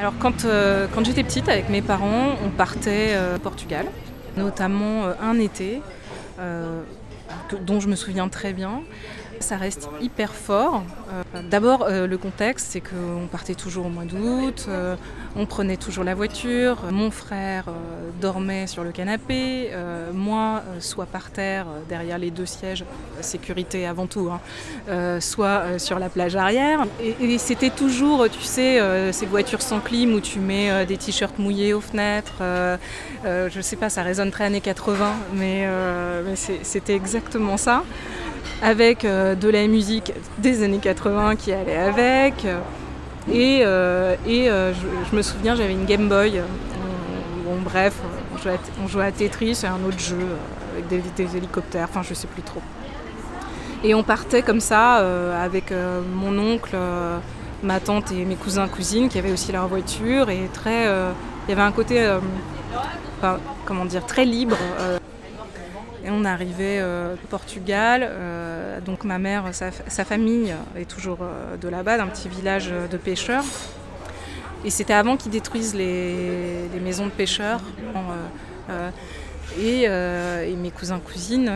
Alors quand, euh, quand j'étais petite avec mes parents, on partait euh, au Portugal, notamment euh, un été, dont je me souviens très bien. Ça reste hyper fort. Euh, D'abord, euh, le contexte, c'est qu'on partait toujours au mois d'août, euh, on prenait toujours la voiture, mon frère dormait sur le canapé, moi, soit par terre, derrière les deux sièges, sécurité avant tout, hein, soit sur la plage arrière. Et, c'était toujours, tu sais, ces voitures sans clim où tu mets des t-shirts mouillés aux fenêtres. je sais pas, ça résonne très années 80, mais, c'était exactement ça. Avec euh, de la musique des années 80 qui allait avec. Et, euh, et euh, je, me souviens, j'avais une Game Boy. bref, on jouait, à, Tetris et un autre jeu avec des, hélicoptères, enfin je sais plus trop. Et on partait comme ça avec mon oncle, ma tante et mes cousins cousines qui avaient aussi leur voiture et très, il y avait un côté, comment dire, très libre. Et on arrivait euh, au Portugal, euh, donc ma mère, sa, famille est toujours euh, de là-bas, d'un petit village de pêcheurs. Et c'était avant qu'ils détruisent les, maisons de pêcheurs. Et, mes cousins cousines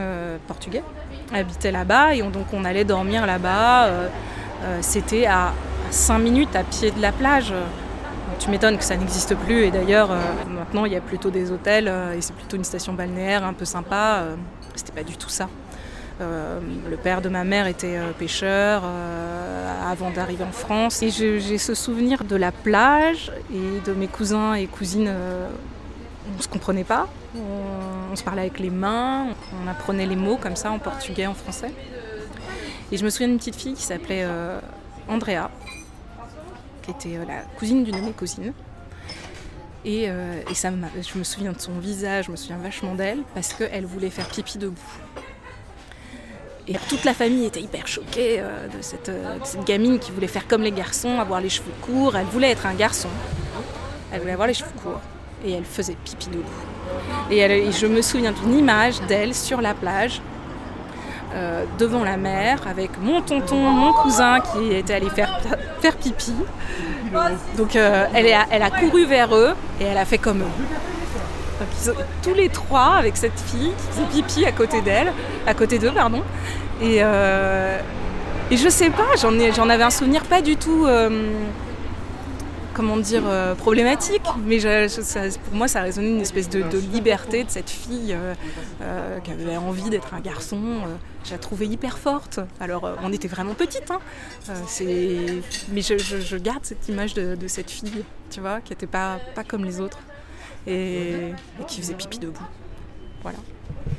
portugais habitaient là-bas et on- donc on allait dormir là-bas. C'était à 5 minutes à pied de la plage. Tu m'étonnes que ça n'existe plus et d'ailleurs euh, maintenant il y a plutôt des hôtels euh, et c'est plutôt une station balnéaire un peu sympa. euh, C'était pas du tout ça. Le père de ma mère était pêcheur avant d'arriver en France. Et j'ai ce souvenir de la plage et de mes cousins et cousines. on se comprenait pas. On, se parlait avec les mains. On apprenait les mots comme ça en portugais, en français. Et je me souviens d'une petite fille qui s'appelait Andrea, qui était euh, la cousine d'une de mes cousines. Et, euh, et ça je me souviens de son visage, je me souviens vachement d'elle, parce qu'elle voulait faire pipi debout. Et toute la famille était hyper choquée euh, de, cette, gamine qui voulait faire comme les garçons, avoir les cheveux courts. Elle voulait être un garçon. Elle voulait avoir les cheveux courts. Et elle faisait pipi debout. Et je me souviens d'une image d'elle sur la plage, euh, devant la mer, avec mon tonton, mon cousin qui était allé faire, pipi. Donc euh, elle, est- elle a couru vers eux et elle a fait comme eux. Tous les trois avec cette fille qui faisait pipi à côté d'elle, à côté d'eux, pardon. Et, euh, et je sais pas, j'en ai- j'en avais un souvenir pas du tout, comment dire, euh, problématique, mais pour moi ça résonnait une espèce de, liberté de cette fille euh, euh, qui avait envie d'être un garçon. je la trouvais hyper forte. Alors on était vraiment petites, hein. Mais je, garde cette image de, de cette fille, tu vois, qui n'était pas, pas comme les autres et, et qui faisait pipi debout. Voilà.